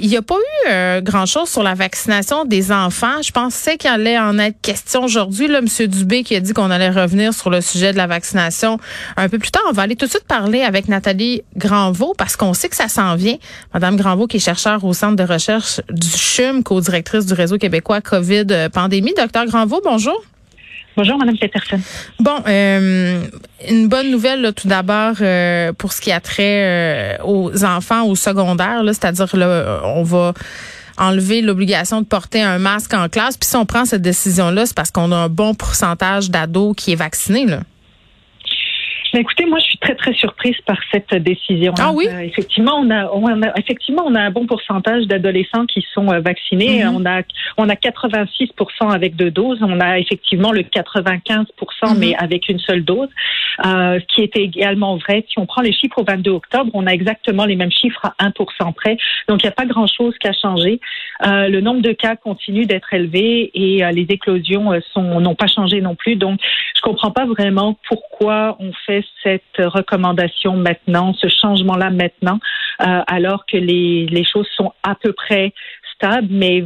il n'y a pas eu euh, grand-chose sur la vaccination des enfants. Je pensais qu'il allait en être question aujourd'hui. Là, M. Dubé qui a dit qu'on allait revenir sur le sujet de la vaccination un peu plus tard. On va aller tout de suite parler avec Nathalie Granvaux parce qu'on sait que ça s'en vient. Madame Granvaux qui est chercheure au Centre de recherche du CHUM, co-directrice du réseau québécois COVID-Pandémie. Docteur Granvaux, bonjour. Bonjour, Madame Peterson. Bon, euh, une bonne nouvelle tout d'abord euh, pour ce qui a trait euh, aux enfants au secondaire, c'est-à-dire là, on va enlever l'obligation de porter un masque en classe. Puis si on prend cette décision-là, c'est parce qu'on a un bon pourcentage d'ados qui est vacciné. Ben, écoutez, moi, je suis très très surprise par cette décision. Ah oui? Euh, effectivement, on a, on a, effectivement on a un bon pourcentage d'adolescents qui sont euh, vaccinés. Mm-hmm. On a on a 86 avec deux doses. On a effectivement le 95 mm-hmm. mais avec une seule dose. Euh, ce qui était également vrai. Si on prend les chiffres au 22 octobre, on a exactement les mêmes chiffres à 1 près. Donc il n'y a pas grand chose qui a changé. Euh, le nombre de cas continue d'être élevé et euh, les éclosions sont n'ont pas changé non plus. Donc je comprends pas vraiment pourquoi on fait cette recommandation maintenant, ce changement-là maintenant, euh, alors que les, choses sont à peu près stables, mais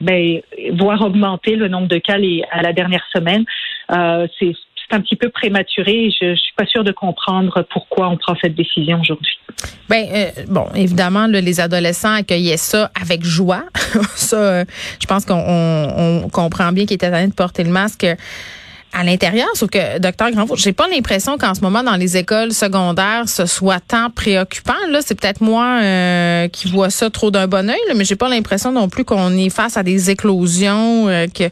ben, voir augmenter le nombre de cas à la dernière semaine, euh, c'est un petit peu prématuré. Je, je suis pas sûre de comprendre pourquoi on prend cette décision aujourd'hui. Ben euh, bon, évidemment, les adolescents accueillaient ça avec joie. ça, je pense qu'on on, comprend bien qu'ils étaient en train de porter le masque à l'intérieur, sauf que docteur Granvaux, j'ai pas l'impression qu'en ce moment dans les écoles secondaires ce soit tant préoccupant. Là, c'est peut-être moi euh, qui vois ça trop d'un bon oeil, mais j'ai pas l'impression non plus qu'on est face à des éclosions euh, que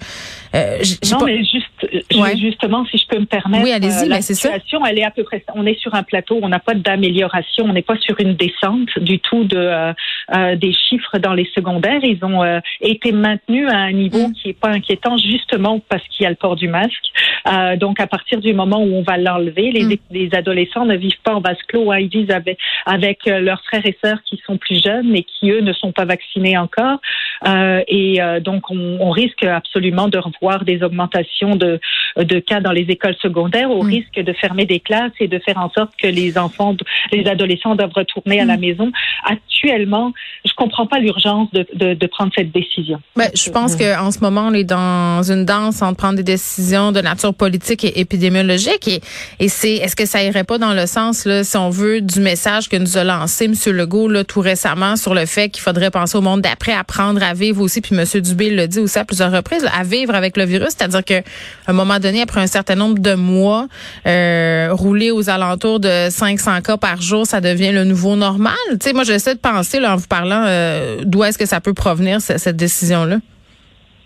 euh, non, mais juste, justement, si je peux me permettre, oui, allez-y, la situation, elle est à peu près. On est sur un plateau, on n'a pas d'amélioration, on n'est pas sur une descente du tout de des chiffres dans les secondaires. Ils ont été maintenus à un niveau mm. qui est pas inquiétant, justement parce qu'il y a le port du masque. Euh, donc, à partir du moment où on va l'enlever, les, mm. les, adolescents ne vivent pas en vase clos. Hein, ils vivent avec, avec euh, leurs frères et sœurs qui sont plus jeunes et qui, eux, ne sont pas vaccinés encore. Euh, et euh, donc, on, on, risque absolument de revoir des augmentations de, de cas dans les écoles secondaires au mm. risque de fermer des classes et de faire en sorte que les enfants, les adolescents doivent retourner à la mm. maison. Actuellement, je comprends pas l'urgence de, de, de, prendre cette décision. Ben, je pense qu'en ce moment, on est dans une danse entre prendre des décisions de nature politique et épidémiologique. Et, et c'est, est-ce que ça irait pas dans le sens, là, si on veut, du message que nous a lancé M. Legault là, tout récemment sur le fait qu'il faudrait penser au monde d'après, apprendre à vivre aussi, puis M. Dubé l'a dit aussi à plusieurs reprises, à vivre avec le virus, c'est-à-dire qu'à un moment donné, après un certain nombre de mois, euh, rouler aux alentours de 500 cas par jour, ça devient le nouveau normal. Moi, j'essaie de penser, en vous parlant, euh, d'où est-ce que ça peut provenir, cette, décision-là?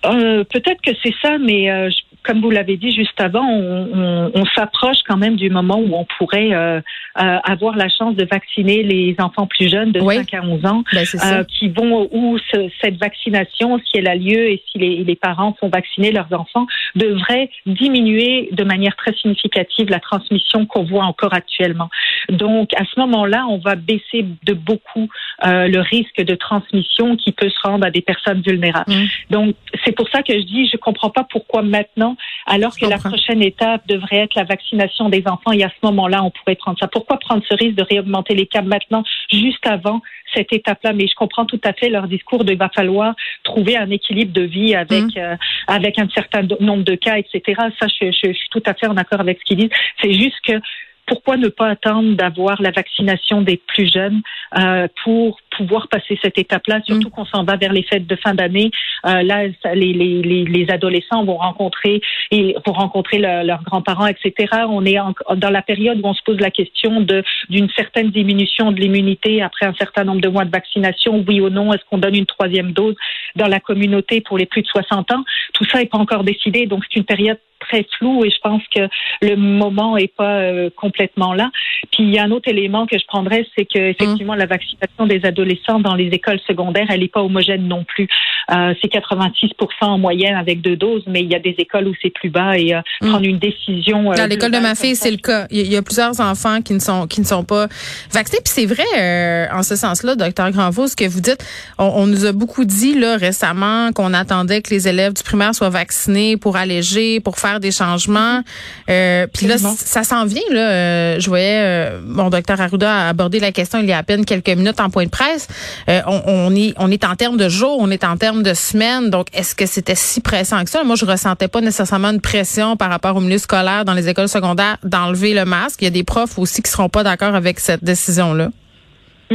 Euh, peut-être que c'est ça, mais euh, comme vous l'avez dit juste avant, on, on, s'approche quand même du moment où on pourrait euh, euh avoir la chance de vacciner les enfants plus jeunes de 5 à 11 ans, ben, euh, qui vont où ce, cette vaccination, si elle a lieu et si les, les, parents font vacciner leurs enfants, devrait diminuer de manière très significative la transmission qu'on voit encore actuellement. Donc à ce moment-là, on va baisser de beaucoup euh, le risque de transmission qui peut se rendre à des personnes vulnérables. Mmh. Donc c'est pour ça que je dis, je comprends pas pourquoi maintenant alors que la prochaine étape devrait être la vaccination des enfants. Et à ce moment-là, on pourrait prendre ça. Pourquoi prendre ce risque de réaugmenter les cas maintenant, juste avant cette étape-là? Mais je comprends tout à fait leur discours de il va falloir trouver un équilibre de vie avec mmh. euh, avec un certain nombre de cas, etc. Ça, je, je, je suis tout à fait en accord avec ce qu'ils disent. C'est juste que pourquoi ne pas attendre d'avoir la vaccination des plus jeunes euh, pour pouvoir passer cette étape-là, surtout mm. qu'on s'en va vers les fêtes de fin d'année. Euh, là, les, les, les, adolescents vont rencontrer et vont rencontrer leurs grands-parents, etc. On est dans la période où on se pose la question de d'une certaine diminution de l'immunité après un certain nombre de mois de vaccination. Oui ou non, est-ce qu'on donne une troisième dose dans la communauté pour les plus de 60 ans? Tout ça n'est pas encore décidé, donc c'est une période très flou et je pense que le moment est pas euh, complètement là. Puis il y a un autre élément que je prendrais, c'est que effectivement la vaccination des adolescents dans les écoles secondaires, elle n'est pas homogène non plus. Euh, c'est 86% en moyenne avec deux doses, mais il y a des écoles où c'est plus bas et euh, mm. prendre une décision. dans l'école de ma fille, c'est le cas. Il y, a plusieurs enfants qui ne sont qui ne sont pas vaccinés. Puis c'est vrai en ce sens-là, docteur Granvaux, ce que vous dites. On, on, nous a beaucoup dit là récemment qu'on attendait que les élèves du primaire soient vaccinés pour alléger, pour faire faire des changements. Euh, puis là, ça s'en vient. Là, euh, je voyais mon docteur Arruda aborder la question il y a à peine quelques minutes en point de presse. On, on, est on est en termes de jours, on est en termes de semaines. Donc, est-ce que c'était si pressant que ça? Moi, je ressentais pas nécessairement une pression par rapport au milieu scolaire dans les écoles secondaires d'enlever le masque. Il y a des profs aussi qui seront pas d'accord avec cette décision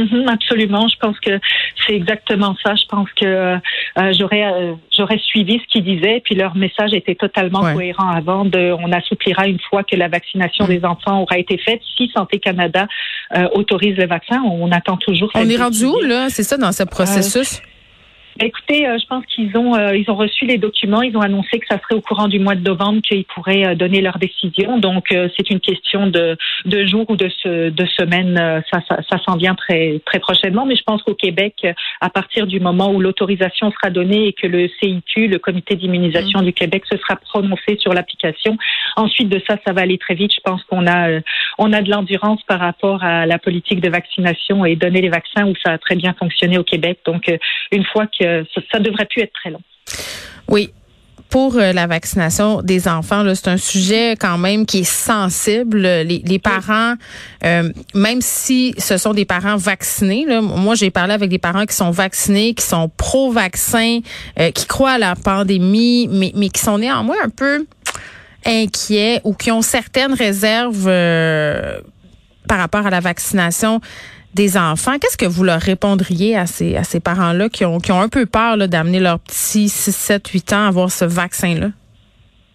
Mhm, absolument, je pense que c'est exactement ça. Je pense que euh, j'aurais euh, j'aurais suivi ce qu'ils disaient, puis leur message était totalement cohérent avant. De, on assouplira une fois que la vaccination mhm. des enfants aura été faite. Si Santé Canada euh, autorise le vaccin, on attend toujours. On est rendu où là? C'est ça dans ce processus? Écoutez, euh, je pense qu'ils ont euh, ils ont reçu les documents, ils ont annoncé que ça serait au courant du mois de novembre qu'ils pourraient euh, donner leur décision. Donc c'est une question de, de jours ou de, de semaines. Ça, ça, ça s'en vient très très prochainement. Mais je pense qu'au Québec, à partir du moment où l'autorisation sera donnée et que le CIQ, le Comité d'immunisation mmh. du Québec, se sera prononcé sur l'application, ensuite de ça, ça va aller très vite. Je pense qu'on a on a de l'endurance par rapport à la politique de vaccination et donner les vaccins où ça a très bien fonctionné au Québec. Donc une fois que ça, ça devrait plus être très long. Oui, pour euh, la vaccination des enfants, c'est un sujet quand même qui est sensible. Les, parents, euh, même si ce sont des parents vaccinés, moi j'ai parlé avec des parents qui sont vaccinés, qui sont pro-vaccin, euh, qui croient à la pandémie, mais qui sont néanmoins un peu inquiets ou qui ont certaines réserves par rapport à la vaccination des enfants. Qu'est-ce que vous leur répondriez à ces, à ces parents-là qui ont, qui ont un peu peur d'amener leurs petits 6, 7, 8 ans à avoir ce vaccin-là?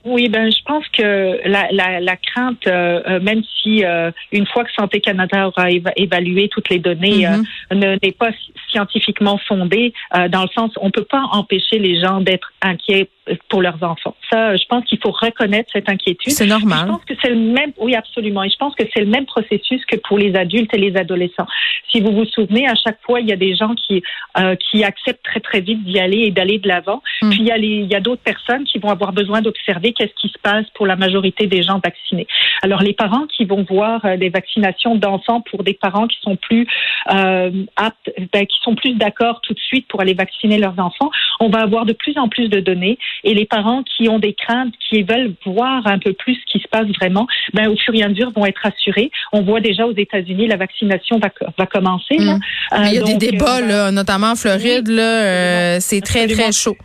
Oui, ben je pense que la, la, la crainte, euh, euh, même si euh, une fois que Santé Canada aura évalué toutes les données, mm-hmm. n'est pas scientifiquement fondée, dans le sens on peut pas empêcher les gens d'être inquiets pour leurs enfants. Ça, je pense qu'il faut reconnaître cette inquiétude. C'est normal. Je pense que c'est le même, oui, absolument. Et je pense que c'est le même processus que pour les adultes et les adolescents. Si vous vous souvenez, à chaque fois, il y a des gens qui euh, qui acceptent très très vite d'y aller et d'aller de l'avant. Mm. Puis il y a les, il y a d'autres personnes qui vont avoir besoin d'observer qu'est-ce qui se passe pour la majorité des gens vaccinés. Alors les parents qui vont voir euh, des vaccinations d'enfants pour des parents qui sont plus euh, aptes, ben, qui sont plus d'accord tout de suite pour aller vacciner leurs enfants, on va avoir de plus en plus de données et les parents qui ont des craintes, qui veulent voir un peu plus ce qui se passe vraiment, ben, au fur et à mesure vont être assurés. On voit déjà aux États-Unis, la vaccination va, va commencer. Là. Mm. il y a des euh, débats, euh, là, notamment en Floride, euh, c'est très, très chaud.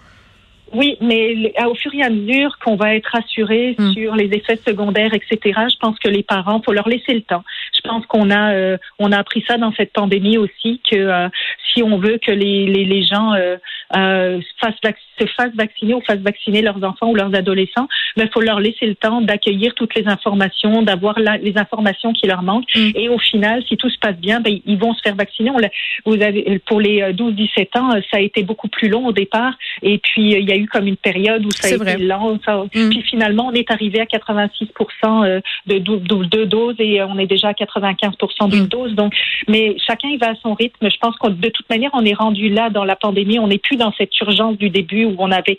Oui, mais au fur et à mesure qu'on va être assuré mm. sur les effets secondaires, etc., je pense que les parents, faut leur laisser le temps. Je pense qu'on a, on a appris ça dans cette pandémie aussi, que si on veut que les, les, les gens euh, euh, fassent, se fassent vacciner ou fassent vacciner leurs enfants ou leurs adolescents, il ben, faut leur laisser le temps d'accueillir toutes les informations, d'avoir les informations qui leur manquent. Mm. Et au final, si tout se passe bien, ben, ils vont se faire vacciner. On vous avez, pour les 12-17 euh, ans, ça a été beaucoup plus long au départ. Et puis, il y a eu comme une période où ça a été long. Mm. Puis finalement, on est arrivé à 86 de, de, doses et on est déjà à 95 d'une mm. dose. Donc, mais chacun, il va à son rythme. Je pense que de toute manière, on est rendu là dans la pandémie. On n'est plus dans cette urgence du début où on avait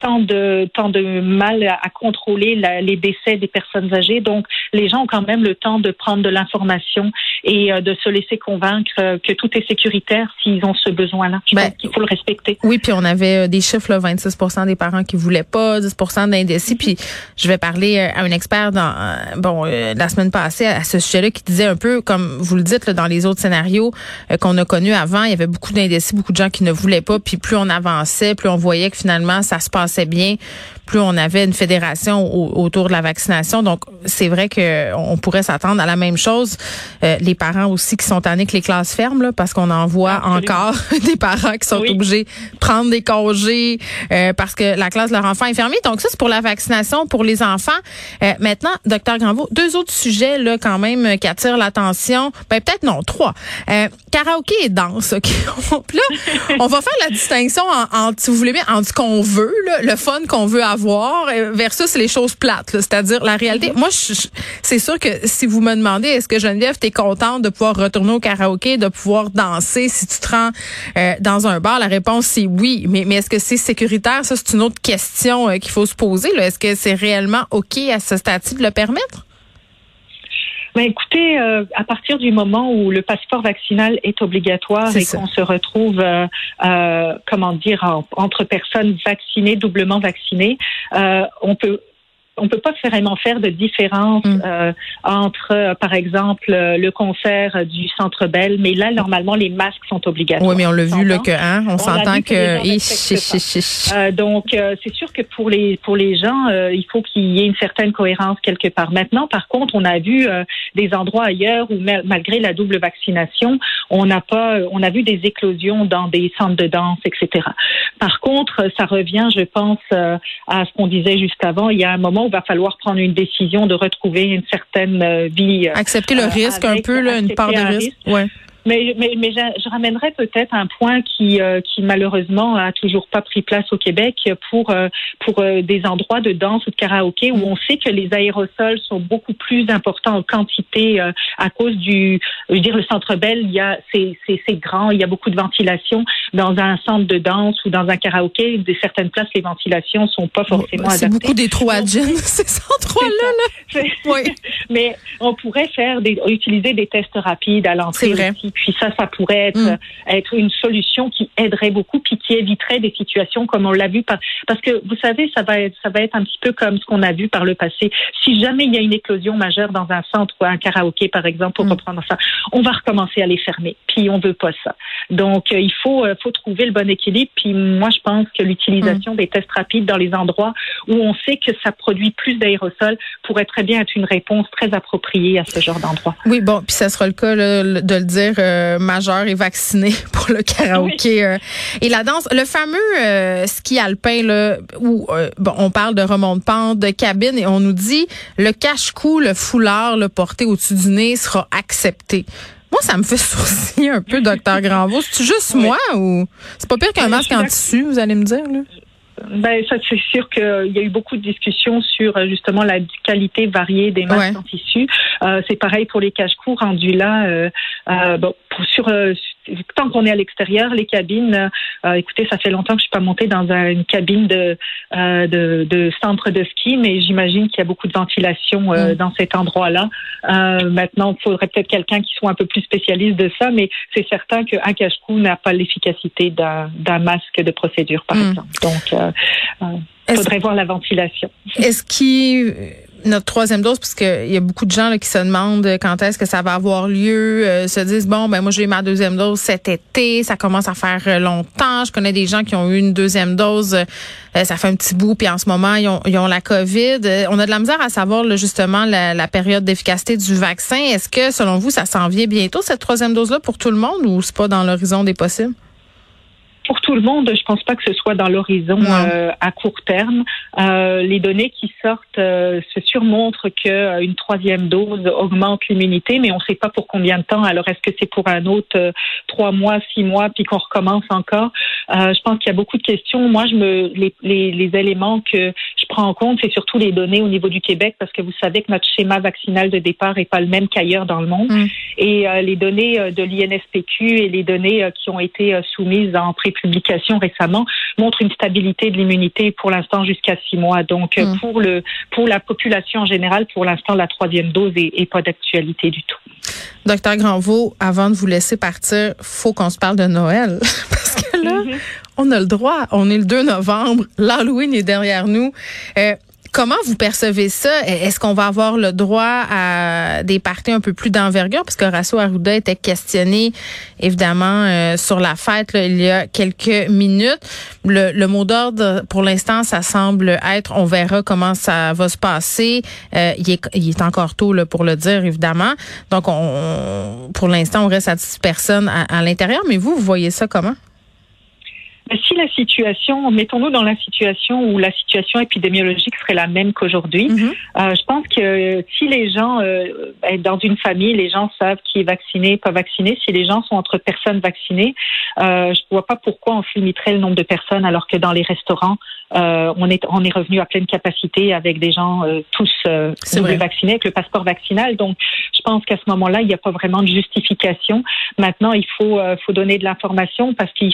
tant de tant de mal à, contrôler les décès des personnes âgées. Donc, les gens ont quand même le temps de prendre de l'information et euh, de se laisser convaincre euh, que tout est sécuritaire s'ils ont ce besoin-là. Je ben, pense qu'il faut le respecter. Oui, puis on avait euh, des chiffres, là, 26% des parents qui voulaient pas, 10% d'indécis. Mm-hmm. Puis je vais parler à un expert dans bon la semaine passée à ce sujet-là qui disait un peu comme vous le dites là, dans les autres scénarios qu'on a connus avant, il y avait beaucoup d'indécis, beaucoup de gens qui ne voulaient pas. Puis plus on avançait, plus on voyait que finalement ça se passait bien, plus on avait une fédération autour de la vaccination. Donc c'est vrai que on pourrait s'attendre à la même chose. Euh, les parents aussi qui sont tannés que les classes ferment, là, parce qu'on en voit encore des parents qui sont obligés de prendre des congés euh, parce que la classe de leur enfant est fermée. Donc ça c'est pour la vaccination pour les enfants. Euh, maintenant, docteur Granvaux, deux autres sujets là quand même qui attirent l'attention. Ben peut-être non, trois. karaoké et danse. OK? là, on va faire la distinction entre, si vous voulez bien, entre ce qu'on veut, le fun qu'on veut avoir, euh, versus les choses plates. C'est-à-dire la réalité. Moi, c'est sûr que si vous me demandez, est-ce que Geneviève, t'es contente de pouvoir retourner au karaoké, de pouvoir danser si tu te rends euh, dans un bar, la réponse c'est oui. Mais, mais est-ce que c'est sécuritaire? Ça, c'est une autre question euh, qu'il faut se poser. Est-ce que c'est réellement OK à ce statut de le permettre? Ben écoutez, euh, à partir du moment où le passeport vaccinal est obligatoire et qu'on se retrouve, euh, euh, comment dire, entre personnes vaccinées, doublement vaccinées, on peut on peut pas vraiment faire de différence mm. euh, entre, euh, par exemple, euh, le concert du Centre Bell, mais là, normalement, les masques sont obligatoires. Oui, mais on l'a vu, là, que, hein, on, s'entend que... donc, c'est sûr que pour les, pour les gens, il faut qu'il y ait une certaine cohérence quelque part. Maintenant, par contre, on a vu des endroits ailleurs où, malgré la double vaccination, on n'a pas, on a vu des éclosions dans des centres de danse, etc. Par contre, ça revient, je pense, à ce qu'on disait juste avant. Il y a un moment il va falloir prendre une décision de retrouver une certaine euh, vie. Euh, Accepter le risque un peu, là, une part de risque. Ouais. Mais, mais, mais je, ramènerais peut-être un point qui, euh, qui malheureusement a toujours pas pris place au Québec pour euh, pour euh, des endroits de danse ou de karaoké où on sait que les aérosols sont beaucoup plus importants en quantité à cause du, je veux dire le Centre Bell, il y a c'est c'est grand, il y a beaucoup de ventilation dans un centre de danse ou dans un karaoké. De certaines places, les ventilations sont pas forcément adaptées. C'est beaucoup des trous à gin, ces endroits-là. Là. Oui. mais on pourrait faire des, utiliser des tests rapides à l'entrée. Vrai. Puis ça, ça pourrait être, mm. être une solution qui aiderait beaucoup, puis qui éviterait des situations comme on l'a vu. Par, parce que vous savez, ça va être, ça va être un petit peu comme ce qu'on a vu par le passé. Si jamais il y a une éclosion majeure dans un centre ou un karaoké, par exemple, pour mm. reprendre ça, on va recommencer à les fermer. Puis on veut pas ça. Donc euh, il faut, euh, faut trouver le bon équilibre. Puis moi, je pense que l'utilisation mm. des tests rapides dans les endroits où on sait que ça produit plus d'aérosols pourrait très bien être une réponse très appropriée à ce genre d'endroit. Oui, bon, puis ça sera le cas de le dire. Euh, majeur est vacciné pour le karaoké euh, et la danse. Le fameux euh, ski alpin là, où bon, on parle de remonte-pente, de cabine et on nous dit le cache-cou, le foulard le porté au-dessus du nez sera accepté. Moi, ça me fait sourciller un peu, docteur Granvaux. C'est juste moi ou? C'est pas pire qu'un masque en tissu, vous allez me dire là? Ben, ça, c'est sûr qu'il y a eu beaucoup de discussions sur justement la qualité variée des masques en tissu. Euh, c'est pareil pour les cache-cou rendus là. Euh, euh, bon, sur, tant qu'on est à l'extérieur, les cabines, euh, écoutez, ça fait longtemps que je suis pas montée dans une cabine de, euh, de, de, centre de ski, mais j'imagine qu'il y a beaucoup de ventilation euh, mm. dans cet endroit-là. maintenant, il faudrait peut-être quelqu'un qui soit un peu plus spécialiste de ça, mais c'est certain qu'un cache-cou n'a pas l'efficacité d'un masque de procédure, par mm. exemple. Donc, il faudrait voir la ventilation. Est-ce qu'il notre troisième dose, parce qu'il y a beaucoup de gens là, qui se demandent quand est-ce que ça va avoir lieu, euh, se disent bon ben moi j'ai eu ma deuxième dose cet été, ça commence à faire euh, longtemps. Je connais des gens qui ont eu une deuxième dose, euh, ça fait un petit bout, puis en ce moment ils ont, ils ont la COVID. on a de la misère à savoir justement la, la période d'efficacité du vaccin. Est-ce que selon vous ça s'en vient bientôt cette troisième dose là pour tout le monde ou c'est pas dans l'horizon des possibles? Pour tout le monde, je pense pas que ce soit dans l'horizon euh, à court terme. Euh, les données qui sortent euh, se surmontrent que une troisième dose augmente l'immunité, mais on ne sait pas pour combien de temps. Alors est-ce que c'est pour un autre trois mois, six mois, puis qu'on recommence encore? Je pense qu'il y a beaucoup de questions. Moi, je me les, les, les éléments que je prends en compte, c'est surtout les données au niveau du Québec, parce que vous savez que notre schéma vaccinal de départ est pas le même qu'ailleurs dans le monde, mm. et les données de l'INSPQ et les données qui ont été soumises en pré publication récemment montre une stabilité de l'immunité pour l'instant jusqu'à six mois. Donc euh, mm. pour le pour la population en général, pour l'instant la troisième dose est, pas d'actualité du tout. Docteur Granvaux, avant de vous laisser partir, faut qu'on se parle de Noël parce que là, mm-hmm. on a le droit. On est le 2 novembre, l'Halloween est derrière nous. Euh, Comment vous percevez ça? Est-ce qu'on va avoir le droit à des parties un peu plus d'envergure? Parce que Rasso Arruda était questionné, évidemment, euh, sur la fête il y a quelques minutes. Le, mot d'ordre, pour l'instant, ça semble être, on verra comment ça va se passer. Euh, il, est, est, encore tôt pour le dire, évidemment. Donc, on, pour l'instant, on reste à 10 personnes à l'intérieur. Mais vous, vous voyez ça comment? Si la situation, mettons-nous dans la situation où la situation épidémiologique serait la même qu'aujourd'hui, mhm. euh, je pense que si les gens, euh, ben, dans une famille, les gens savent qui est vacciné, pas vacciné, si les gens sont entre personnes vaccinées, euh, je ne vois pas pourquoi on se limiterait le nombre de personnes alors que dans les restaurants, euh, on est on est revenu à pleine capacité avec des gens euh, tous euh, vaccinés avec le passeport vaccinal. Donc, je pense qu'à ce moment-là, il n'y a pas vraiment de justification. Maintenant, il faut euh, faut donner de l'information parce qu'il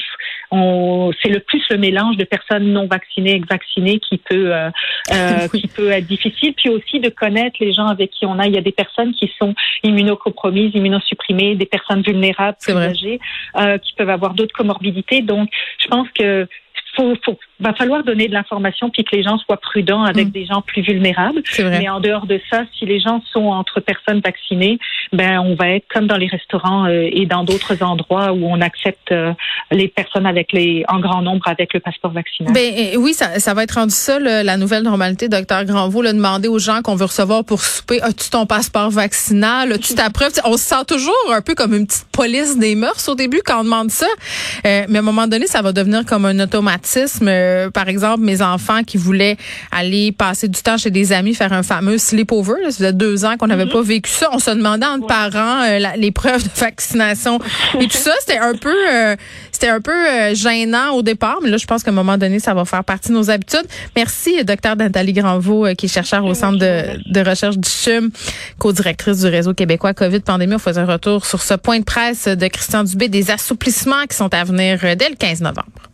c'est le plus le mélange de personnes non vaccinées et vaccinées qui peut qui peut être difficile. Puis aussi de connaître les gens avec qui on a. Il y a des personnes qui sont immunocompromises, immunosupprimées, des personnes vulnérables, plus âgées, qui peuvent avoir d'autres comorbidités. Donc, je pense que faut, faut va falloir donner de l'information puis que les gens soient prudents avec mm. des gens plus vulnérables. Mais en dehors de ça, si les gens sont entre personnes vaccinées, ben on va être comme dans les restaurants euh, et dans d'autres endroits où on accepte euh, les personnes avec les en grand nombre avec le passeport vaccinal. Ben oui, ça, ça va être rendu ça la nouvelle normalité, docteur Granvaux, le demander aux gens qu'on veut recevoir pour souper, as-tu ton passeport vaccinal, as-tu ta preuve, on se sent toujours un peu comme une petite police des mœurs au début quand on demande ça, euh, mais à un moment donné, ça va devenir comme un automatisme. Par exemple, mes enfants qui voulaient aller passer du temps chez des amis, faire un fameux sleepover, là, ça faisait deux ans qu'on n'avait mm-hmm. pas vécu ça, on se demandait entre parents les preuves de vaccination et tout ça, c'était un peu, euh, c'était un peu euh, gênant au départ, mais là, je pense qu'à un moment donné, ça va faire partie de nos habitudes. Merci, docteur Nathalie Granvaux, euh, qui est chercheur au Centre de, recherche du CHUM, co-directrice du réseau québécois COVID-Pandémie. On faisait un retour sur ce point de presse de Christian Dubé des assouplissements qui sont à venir dès le 15 novembre.